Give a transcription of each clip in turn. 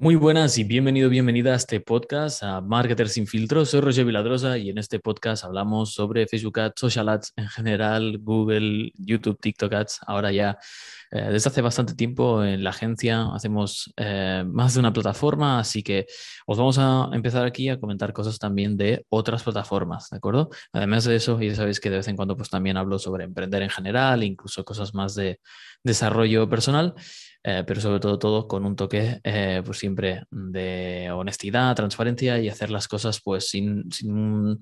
Muy buenas y bienvenido, bienvenida a este podcast, a Marketer sin filtro. Soy Roger Viladrosa y en este podcast hablamos sobre Facebook Ads, Social Ads en general, Google, YouTube, TikTok Ads. Ahora ya, eh, desde hace bastante tiempo en la agencia hacemos eh, más de una plataforma, así que os vamos a empezar aquí a comentar cosas también de otras plataformas, ¿de acuerdo? Además de eso, ya sabéis que de vez en cuando pues también hablo sobre emprender en general, incluso cosas más de desarrollo personal. Eh, pero sobre todo todo con un toque eh, pues siempre de honestidad, transparencia y hacer las cosas pues sin, sin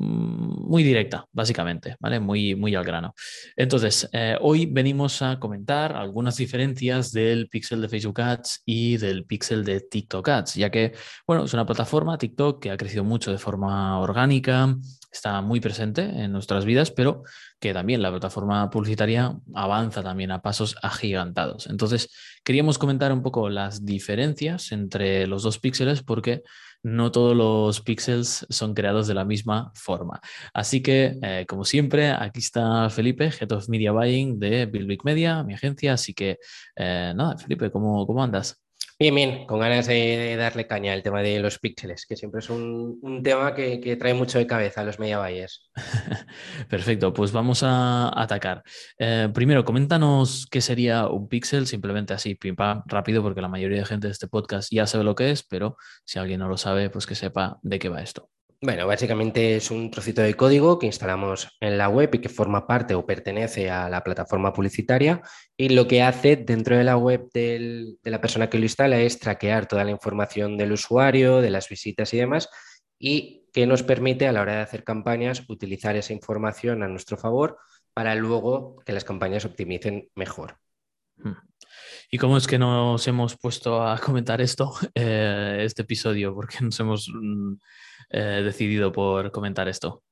muy directa, básicamente, ¿vale? Muy, muy al grano. Entonces, eh, hoy venimos a comentar algunas diferencias del pixel de Facebook Ads y del pixel de TikTok Ads, ya que, bueno, es una plataforma, TikTok, que ha crecido mucho de forma orgánica, está muy presente en nuestras vidas, pero que también la plataforma publicitaria avanza también a pasos agigantados. Entonces, queríamos comentar un poco las diferencias entre los dos píxeles porque no todos los píxeles son creados de la misma forma. Así que, eh, como siempre, aquí está Felipe, Head of Media Buying de Big Media, mi agencia. Así que, eh, nada, Felipe, ¿cómo, ¿cómo andas? Bien, bien, con ganas de darle caña al tema de los píxeles, que siempre es un, tema que, trae mucho de cabeza a los media buyers. Perfecto, pues vamos a atacar. Eh, primero, coméntanos qué sería un píxel, simplemente así, pim pam, rápido, porque la mayoría de gente de este podcast ya sabe lo que es, pero si alguien no lo sabe, pues que sepa de qué va esto. Bueno, básicamente es un trocito de código que instalamos en la web y que forma parte o pertenece a la plataforma publicitaria y lo que hace dentro de la web de la persona que lo instala es traquear toda la información del usuario, de las visitas y demás y que nos permite a la hora de hacer campañas utilizar esa información a nuestro favor para luego que las campañas optimicen mejor. Hmm. ¿Y cómo es que nos hemos puesto a comentar esto, eh, este episodio? Porque nos hemos mm, eh, decidido por comentar esto?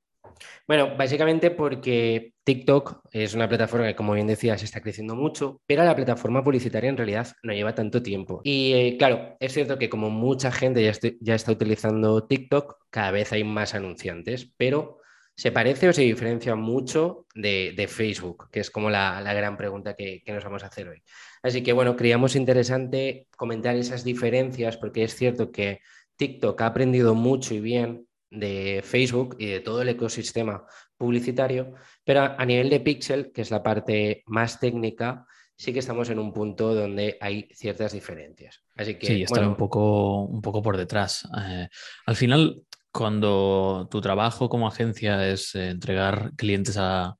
Bueno, básicamente porque TikTok es una plataforma que, como bien decías, está creciendo mucho, pero la plataforma publicitaria en realidad no lleva tanto tiempo. Y eh, claro, es cierto que como mucha gente ya, ya, está utilizando TikTok, cada vez hay más anunciantes, pero ¿se parece o se diferencia mucho de, Facebook? Que es como la, gran pregunta que, que, nos vamos a hacer hoy. Así que bueno, creíamos interesante comentar esas diferencias porque es cierto que TikTok ha aprendido mucho y bien de Facebook y de todo el ecosistema publicitario, pero a nivel de Pixel, que es la parte más técnica, sí que estamos en un punto donde hay ciertas diferencias. Así que, sí, están un, poco, un poco por detrás. Eh, al final, cuando tu trabajo como agencia es eh, entregar clientes a,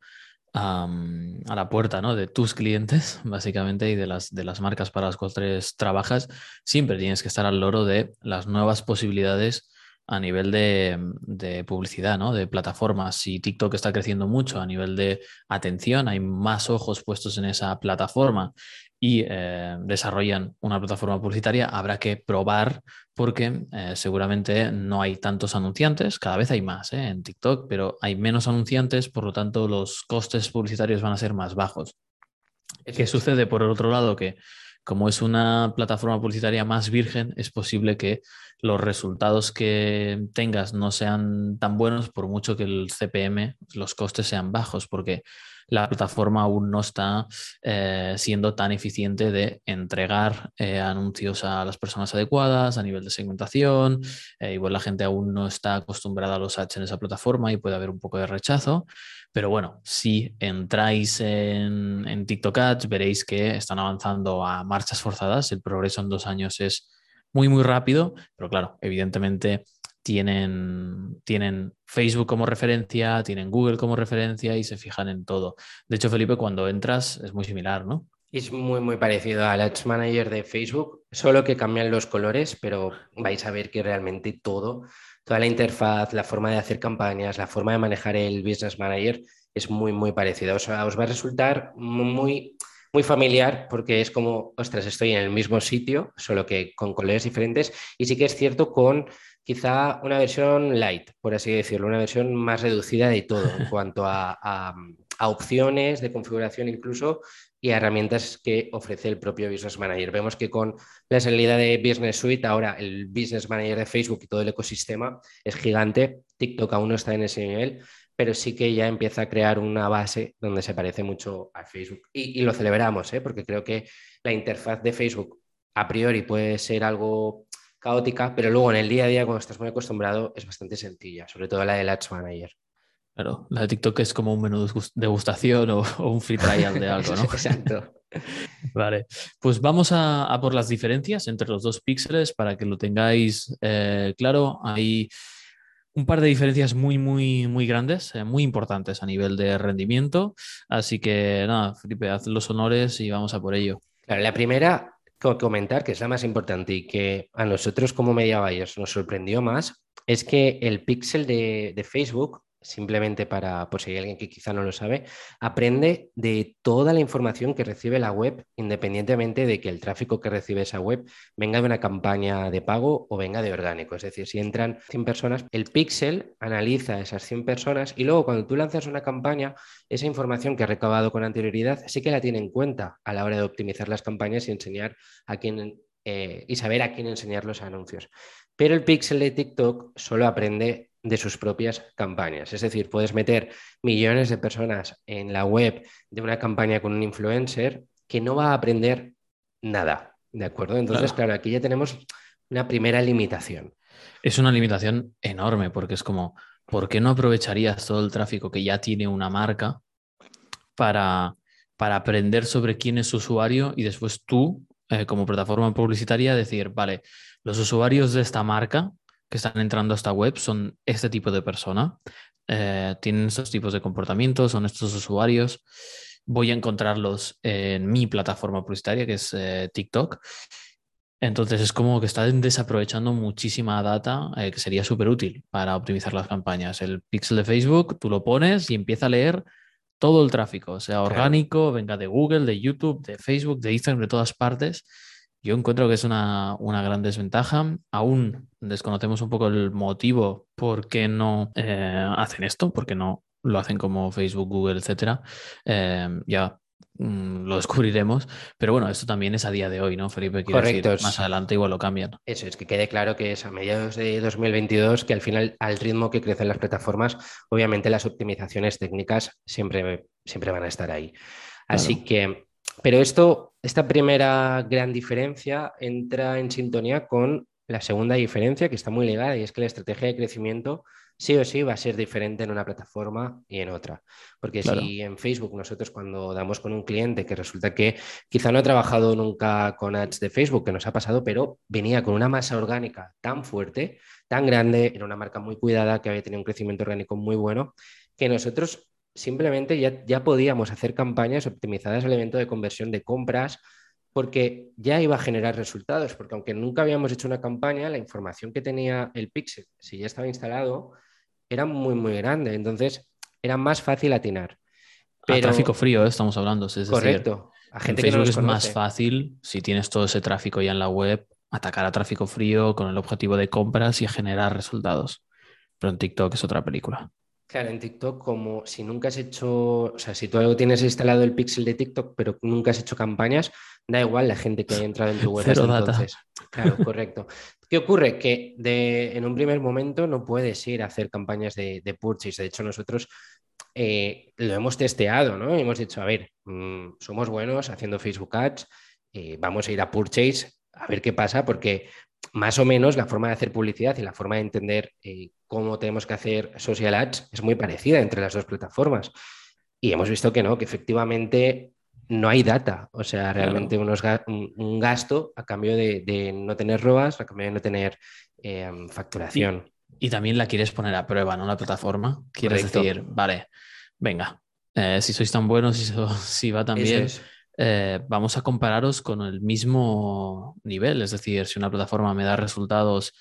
a, la puerta ¿no? de tus clientes, básicamente, y de las, de las marcas para las cuales trabajas, siempre tienes que estar al loro de las nuevas posibilidades a nivel de, publicidad, ¿no? de plataformas. Si TikTok está creciendo mucho a nivel de atención, hay más ojos puestos en esa plataforma y eh, desarrollan una plataforma publicitaria, habrá que probar porque eh, seguramente no hay tantos anunciantes, cada vez hay más ¿eh? en TikTok, pero hay menos anunciantes, por lo tanto los costes publicitarios van a ser más bajos. ¿Qué sucede por el otro lado? Que como es una plataforma publicitaria más virgen, es posible que los resultados que tengas no sean tan buenos por mucho que el CPM, los costes sean bajos, porque la plataforma aún no está eh, siendo tan eficiente de entregar eh, anuncios a las personas adecuadas a nivel de segmentación. Eh, igual la gente aún no está acostumbrada a los ads en esa plataforma y puede haber un poco de rechazo. Pero bueno, si entráis en, en TikTok Ads, veréis que están avanzando a marchas forzadas. El progreso en dos años es muy, muy rápido, pero claro, evidentemente tienen, tienen Facebook como referencia, tienen Google como referencia y se fijan en todo. De hecho, Felipe, cuando entras es muy similar, ¿no? Es muy, muy parecido al Ads Manager de Facebook, solo que cambian los colores, pero vais a ver que realmente todo, toda la interfaz, la forma de hacer campañas, la forma de manejar el Business Manager es muy, muy parecida. Os va a resultar muy, muy familiar porque es como, ostras, estoy en el mismo sitio, solo que con colores diferentes. Y sí que es cierto con quizá una versión light, por así decirlo, una versión más reducida de todo en cuanto a, opciones de configuración incluso y a herramientas que ofrece el propio Business Manager. Vemos que con la salida de Business Suite, ahora el Business Manager de Facebook y todo el ecosistema es gigante. TikTok aún no está en ese nivel, pero sí que ya empieza a crear una base donde se parece mucho a Facebook. Y, lo celebramos, ¿eh? porque creo que la interfaz de Facebook a priori puede ser algo caótica, pero luego en el día a día, cuando estás muy acostumbrado, es bastante sencilla, sobre todo la del Ads Manager. Claro, la de TikTok es como un menú de degustación o, un free trial de algo, ¿no? Exacto. Vale, pues vamos a, por las diferencias entre los dos píxeles para que lo tengáis eh, claro. Hay un par de diferencias muy, muy, muy grandes, eh, muy importantes a nivel de rendimiento. Así que nada, Felipe, haz los honores y vamos a por ello. La primera, comentar, que es la más importante y que a nosotros como media buyers nos sorprendió más, es que el píxel de, de Facebook simplemente para, por si hay alguien que quizá no lo sabe, aprende de toda la información que recibe la web, independientemente de que el tráfico que recibe esa web venga de una campaña de pago o venga de orgánico. Es decir, si entran 100 personas, el pixel analiza esas 100 personas y luego cuando tú lanzas una campaña, esa información que ha recabado con anterioridad sí que la tiene en cuenta a la hora de optimizar las campañas y enseñar a quién eh, y saber a quién enseñar los anuncios. Pero el pixel de TikTok solo aprende de sus propias campañas. Es decir, puedes meter millones de personas en la web de una campaña con un influencer que no va a aprender nada. ¿De acuerdo? Entonces, claro, aquí ya tenemos una primera limitación. Es una limitación enorme porque es como, ¿por qué no aprovecharías todo el tráfico que ya tiene una marca para, para aprender sobre quién es su usuario y después tú, eh, como plataforma publicitaria, decir, vale, los usuarios de esta marca que están entrando a esta web son este tipo de persona, eh, tienen estos tipos de comportamientos, son estos usuarios. Voy a encontrarlos en mi plataforma publicitaria, que es eh, TikTok. Entonces es como que están desaprovechando muchísima data eh, que sería súper útil para optimizar las campañas. El pixel de Facebook, tú lo pones y empieza a leer todo el tráfico, sea orgánico, venga de Google, de YouTube, de Facebook, de Instagram, de todas partes yo encuentro que es una, gran desventaja. Aún desconocemos un poco el motivo por qué no eh, hacen esto, por qué no lo hacen como Facebook, Google, etcétera. Eh, ya mm, lo descubriremos. Pero bueno, esto también es a día de hoy, ¿no, Felipe? Correcto. más adelante igual lo cambian. Eso es que quede claro que es a mediados de 2022 que al final, al ritmo que crecen las plataformas, obviamente las optimizaciones técnicas siempre, siempre van a estar ahí. Así que pero esto, esta primera gran diferencia entra en sintonía con la segunda diferencia que está muy ligada y es que la estrategia de crecimiento sí o sí va a ser diferente en una plataforma y en otra. Porque si en Facebook nosotros cuando damos con un cliente que resulta que quizá no ha trabajado nunca con ads de Facebook, que nos ha pasado, pero venía con una masa orgánica tan fuerte, tan grande, era una marca muy cuidada, que había tenido un crecimiento orgánico muy bueno, que nosotros simplemente ya, ya podíamos hacer campañas optimizadas al evento de conversión de compras porque ya iba a generar resultados, porque aunque nunca habíamos hecho una campaña, la información que tenía el pixel, si ya estaba instalado, era muy, muy grande. Entonces, era más fácil atinar. Pero... tráfico frío, ¿eh? estamos hablando. Es Correcto. a gente que no es más fácil, si tienes todo ese tráfico ya en la web, atacar a tráfico frío con el objetivo de compras y generar resultados. Pero en TikTok es otra película. Claro, en TikTok, como si nunca has hecho, o sea, si tú algo tienes instalado el pixel de TikTok, pero nunca has hecho campañas, da igual la gente que haya entrado en tu web. entonces. Claro, correcto. ¿Qué ocurre? Que de, en un primer momento no puedes ir a hacer campañas de, de purchase. De hecho, nosotros eh, lo hemos testeado, ¿no? Hemos dicho, a ver, mm, somos buenos haciendo Facebook Ads, eh, vamos a ir a purchase a ver qué pasa, porque más o menos la forma de hacer publicidad y la forma de entender eh, cómo tenemos que hacer social ads es muy parecida entre las dos plataformas. Y hemos visto que no, que efectivamente no hay data, o sea, realmente un, gasto a cambio de, no tener ROAS, a cambio de no tener em, facturación. Y, también la quieres poner a prueba, ¿no? La plataforma. Quieres decir, vale, venga, eh, si sois tan buenos, si, si va tan bien, eh, vamos a compararos con el mismo nivel. Es decir, si una plataforma me da resultados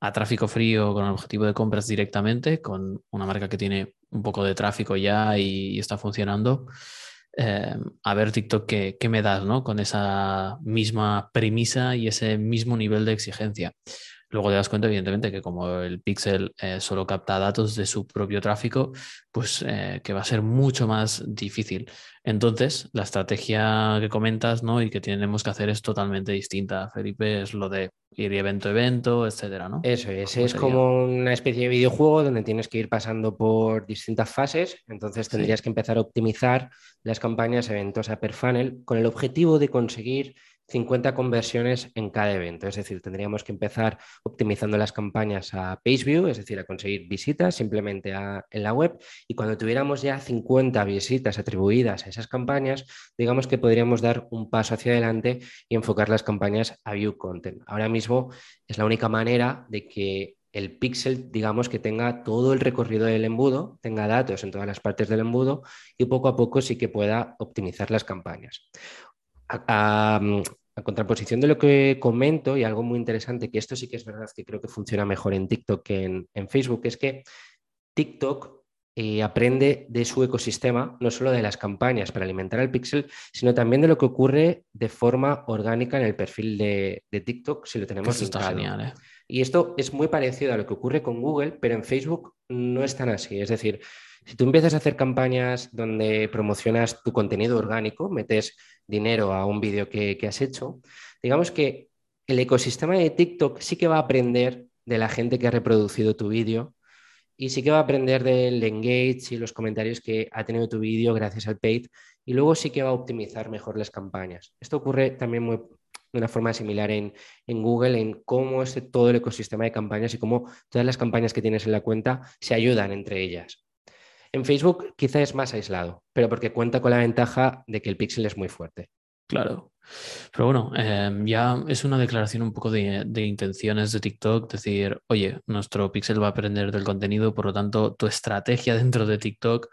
a tráfico frío con el objetivo de compras directamente, con una marca que tiene un poco de tráfico ya y, está funcionando, eh, a ver TikTok qué, me das, ¿no? Con esa misma premisa y ese mismo nivel de exigencia. Luego te das cuenta, evidentemente, que como el Pixel eh, solo capta datos de su propio tráfico, pues eh, que va a ser mucho más difícil. Entonces, la estrategia que comentas ¿no? y que tenemos que hacer es totalmente distinta, Felipe, es lo de ir evento a evento, etcétera, ¿no? Eso es, es como una especie de videojuego donde tienes que ir pasando por distintas fases, entonces tendrías que empezar a optimizar las campañas eventos a per funnel con el objetivo de conseguir 50 conversiones en cada evento. Es decir, tendríamos que empezar optimizando las campañas a page view, es decir, a conseguir visitas simplemente en la web. Y cuando tuviéramos ya 50 visitas atribuidas a esas campañas, digamos que podríamos dar un paso hacia adelante y enfocar las campañas a view content. Ahora mismo es la única manera de que el pixel, digamos, que tenga todo el recorrido del embudo, tenga datos en todas las partes del embudo y poco a poco sí que pueda optimizar las campañas. A, contraposición de lo que comento y algo muy interesante, que esto sí que es verdad que creo que funciona mejor en TikTok que en, Facebook, es que TikTok eh, aprende de su ecosistema, no solo de las campañas para alimentar al pixel, sino también de lo que ocurre de forma orgánica en el perfil de, TikTok si lo tenemos. Esto está genial, ¿eh? Y esto es muy parecido a lo que ocurre con Google, pero en Facebook no es tan así. Es decir, si tú empiezas a hacer campañas donde promocionas tu contenido orgánico, metes dinero a un vídeo que, has hecho, digamos que el ecosistema de TikTok sí que va a aprender de la gente que ha reproducido tu vídeo y sí que va a aprender del engage y los comentarios que ha tenido tu vídeo gracias al paid y luego sí que va a optimizar mejor las campañas. Esto ocurre también muy, de una forma similar en, Google, en cómo es todo el ecosistema de campañas y cómo todas las campañas que tienes en la cuenta se ayudan entre ellas. En Facebook quizá es más aislado, pero porque cuenta con la ventaja de que el pixel es muy fuerte. Claro. Pero bueno, em, ya es una declaración un poco de, intenciones de TikTok, decir, oye, nuestro pixel va a aprender del contenido, por lo tanto, tu estrategia dentro de TikTok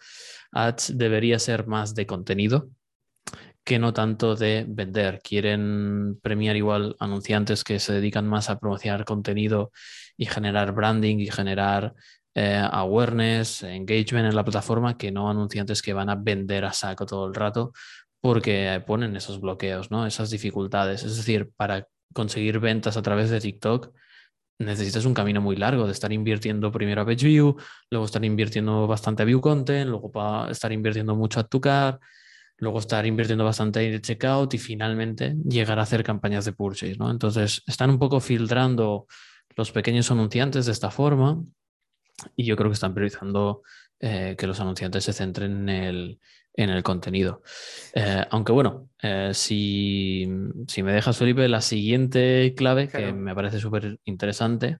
Ads debería ser más de contenido, que no tanto de vender. Quieren premiar igual anunciantes que se dedican más a promocionar contenido y generar branding y generar eh, awareness, engagement en la plataforma, que no anunciantes que van a vender a saco todo el rato porque ponen esos bloqueos, ¿no? esas dificultades. Es decir, para conseguir ventas a través de TikTok, necesitas un camino muy largo de estar invirtiendo primero a page view, luego estar invirtiendo bastante a view content, luego para estar invirtiendo mucho a tu car, luego estar invirtiendo bastante en checkout y finalmente llegar a hacer campañas de purchase, ¿no? Entonces, están un poco filtrando los pequeños anunciantes de esta forma y yo creo que están priorizando eh, que los anunciantes se centren en el, contenido. Eh, aunque bueno, eh, si, me dejas, Felipe, la siguiente clave que me parece súper interesante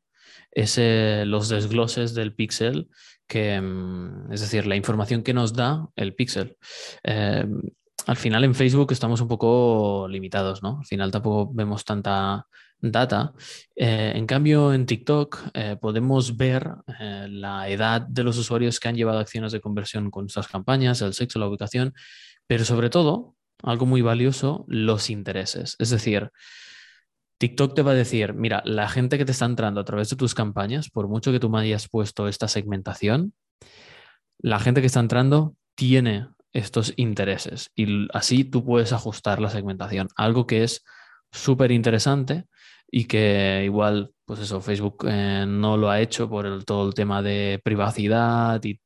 es los desgloses del pixel que, mm, es decir, la información que nos da el pixel. Eh, al final en Facebook estamos un poco limitados, ¿no? Al final tampoco vemos tanta data. Eh, en cambio, en TikTok eh, podemos ver la edad de los usuarios que han llevado acciones de conversión con nuestras campañas, el sexo, la ubicación, pero sobre todo, algo muy valioso, los intereses. Es decir, TikTok te va a decir, mira, la gente que te está entrando a través de tus campañas, por mucho que tú me hayas puesto esta segmentación, la gente que está entrando tiene estos intereses y así tú puedes ajustar la segmentación. Algo que es súper interesante y que igual, pues eso, Facebook eh, no lo ha hecho por todo el tema de privacidad y,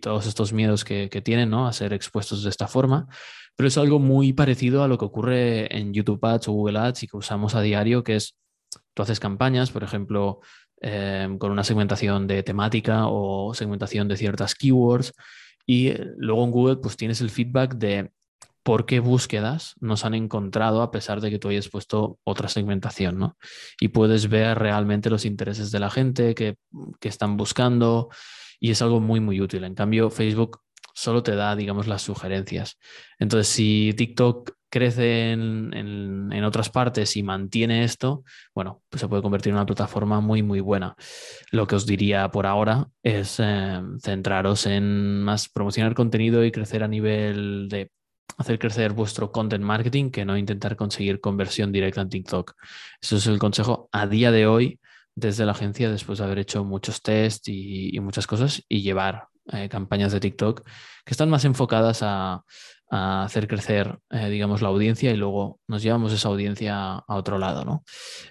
todos estos miedos que, que tienen, ¿no? A ser expuestos de esta forma pero es algo muy parecido a lo que ocurre en YouTube Ads o Google Ads y que usamos a diario, que es, tú haces campañas, por ejemplo, em, con una segmentación de temática o segmentación de ciertas keywords y eh, luego en Google pues tienes el feedback de por qué búsquedas nos han encontrado a pesar de que tú hayas puesto otra segmentación, ¿no? Y puedes ver realmente los intereses de la gente que, que están buscando y es algo muy, muy útil. En cambio, Facebook solo te da, digamos, las sugerencias. Entonces, si TikTok crece en, otras partes y mantiene esto, bueno, pues se puede convertir en una plataforma muy, muy buena. Lo que os diría por ahora es eh, centraros en más promocionar contenido y crecer a nivel de hacer crecer vuestro content marketing que no intentar conseguir conversión directa en TikTok. Eso es el consejo a día de hoy desde la agencia después de haber hecho muchos tests y muchas cosas y llevar eh, campañas de TikTok que están más enfocadas a, hacer crecer, eh, digamos, la audiencia y luego nos llevamos esa audiencia a otro lado, ¿no?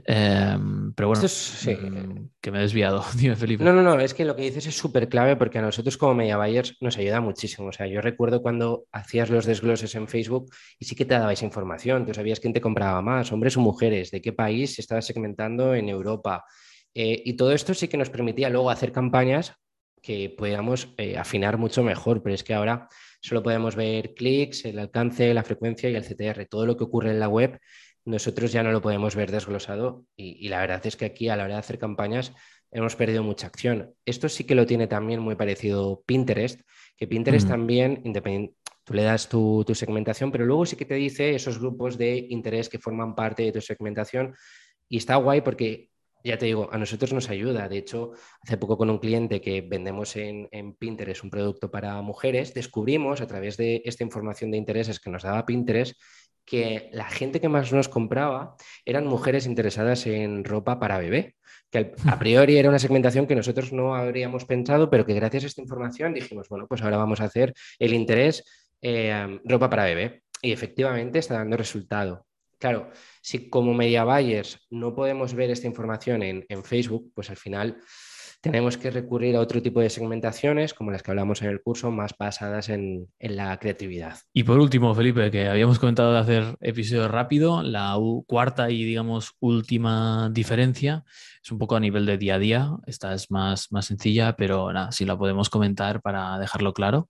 Em, pero bueno, mm, que me he desviado. Dime, Felipe. No, no, no, es que lo que dices es súper clave porque a nosotros como media buyers nos ayuda muchísimo. O sea, yo recuerdo cuando hacías los desgloses en Facebook y sí que te dabais información, tú sabías quién te compraba más, hombres o mujeres, de qué país se estaba segmentando en Europa. Eh, y todo esto sí que nos permitía luego hacer campañas que podamos eh, afinar mucho mejor, pero es que ahora solo podemos ver clics, el alcance, la frecuencia y el CTR, todo lo que ocurre en la web nosotros ya no lo podemos ver desglosado y, la verdad es que aquí a la hora de hacer campañas hemos perdido mucha acción. Esto sí que lo tiene también muy parecido Pinterest, que Pinterest también, independiente, tú le das tu, tu, segmentación, pero luego sí que te dice esos grupos de interés que forman parte de tu segmentación y está guay porque ya te digo, a nosotros nos ayuda. De hecho, hace poco con un cliente que vendemos en, Pinterest un producto para mujeres, descubrimos a través de esta información de intereses que nos daba Pinterest que la gente que más nos compraba eran mujeres interesadas en ropa para bebé, que a priori era una segmentación que nosotros no habríamos pensado, pero que gracias a esta información dijimos, bueno, pues ahora vamos a hacer el interés eh, ropa para bebé. Y efectivamente está dando resultado. Claro, si como media buyers no podemos ver esta información en, Facebook, pues al final tenemos que recurrir a otro tipo de segmentaciones, como las que hablamos en el curso, más basadas en, la creatividad. Y por último, Felipe, que habíamos comentado de hacer episodio rápido, la cuarta y, digamos, última diferencia es un poco a nivel de día a día. Esta es más, más sencilla, pero nada, si la podemos comentar para dejarlo claro.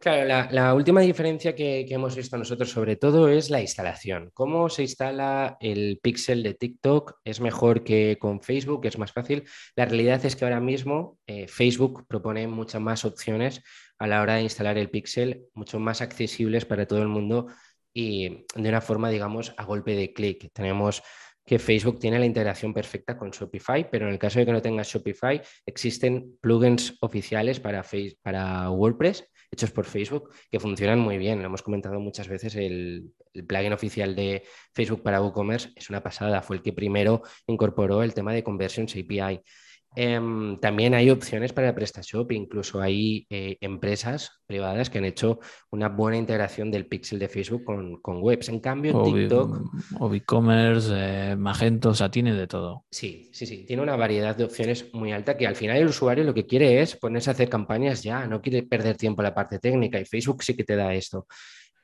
Claro, la, última diferencia que, hemos visto nosotros sobre todo es la instalación. ¿Cómo se instala el pixel de TikTok? ¿Es mejor que con Facebook? ¿Es más fácil? La realidad es que ahora mismo eh, Facebook propone muchas más opciones a la hora de instalar el pixel, mucho más accesibles para todo el mundo y de una forma, digamos, a golpe de clic. Tenemos que Facebook tiene la integración perfecta con Shopify, pero en el caso de que no tengas Shopify, existen plugins oficiales para, para WordPress hechos por Facebook que funcionan muy bien. Lo hemos comentado muchas veces, el, plugin oficial de Facebook para WooCommerce es una pasada, fue el que primero incorporó el tema de Conversions API. Em, también hay opciones para PrestaShop, incluso hay eh, empresas privadas que han hecho una buena integración del pixel de Facebook con, webs. En cambio, TikTok. O e-commerce, eh, Magento, o sea, tiene de todo. Sí, sí, sí. Tiene una variedad de opciones muy alta que al final el usuario lo que quiere es ponerse a hacer campañas ya, no quiere perder tiempo en la parte técnica y Facebook sí que te da esto.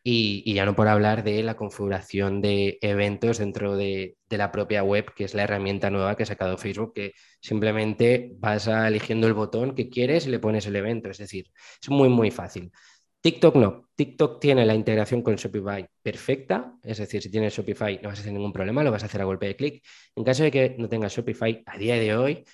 Y, ya no por hablar de la configuración de eventos dentro de, la propia web, que es la herramienta nueva que ha sacado Facebook, que simplemente vas a eligiendo el botón que quieres y le pones el evento. Es decir, es muy, muy fácil. TikTok no. TikTok tiene la integración con Shopify perfecta, es decir, si tienes Shopify no vas a tener ningún problema, lo vas a hacer a golpe de clic. En caso de que no tengas Shopify, a día de hoy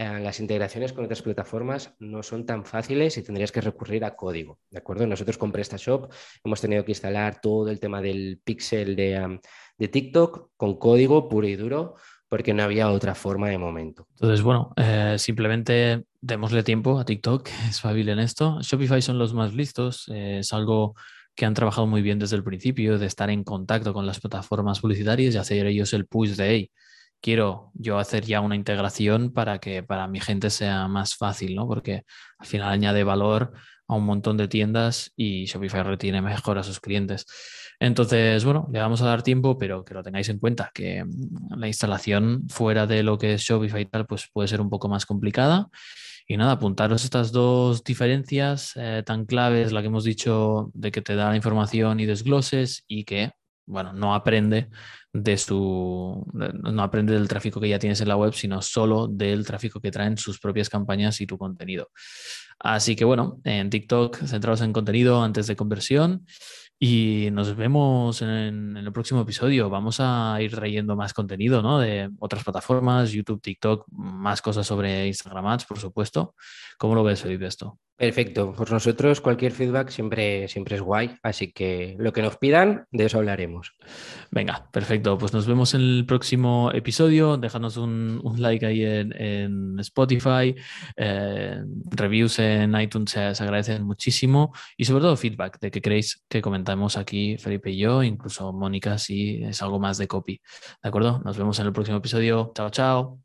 eh, las integraciones con otras plataformas no son tan fáciles y tendrías que recurrir a código, ¿de acuerdo? Nosotros con PrestaShop hemos tenido que instalar todo el tema del pixel de, TikTok con código puro y duro porque no había otra forma de momento. Entonces, bueno, eh, simplemente démosle tiempo a TikTok, es fácil en esto. Shopify son los más listos, eh, es algo que han trabajado muy bien desde el principio, de estar en contacto con las plataformas publicitarias y hacer ellos el push de, hey, quiero yo hacer ya una integración para que para mi gente sea más fácil, ¿no? Porque al final añade valor a un montón de tiendas y Shopify retiene mejor a sus clientes. Entonces, bueno, le vamos a dar tiempo, pero que lo tengáis en cuenta, que mm, la instalación fuera de lo que es Shopify y tal, pues puede ser un poco más complicada. Y nada, apuntaros estas dos diferencias eh, tan claves, la que hemos dicho de que te da la información y desgloses y que bueno, no aprende de su, no aprende del tráfico que ya tienes en la web, sino solo del tráfico que traen sus propias campañas y tu contenido. Así que bueno, en TikTok centrados en contenido antes de conversión y nos vemos en, el próximo episodio. Vamos a ir trayendo más contenido ¿no? de otras plataformas, YouTube, TikTok, más cosas sobre Instagram Ads, por supuesto. ¿Cómo lo ves, Felipe, esto? Perfecto. Por nosotros cualquier feedback siempre, siempre es guay, así que lo que nos pidan, de eso hablaremos. Venga, perfecto. Pues nos vemos en el próximo episodio. Déjanos un, like ahí en, Spotify. Eh, reviews en iTunes se, agradecen muchísimo. Y sobre todo feedback de que queréis que comentemos aquí Felipe y yo, incluso Mónica si es algo más de copy. ¿De acuerdo? Nos vemos en el próximo episodio. Chao, chao.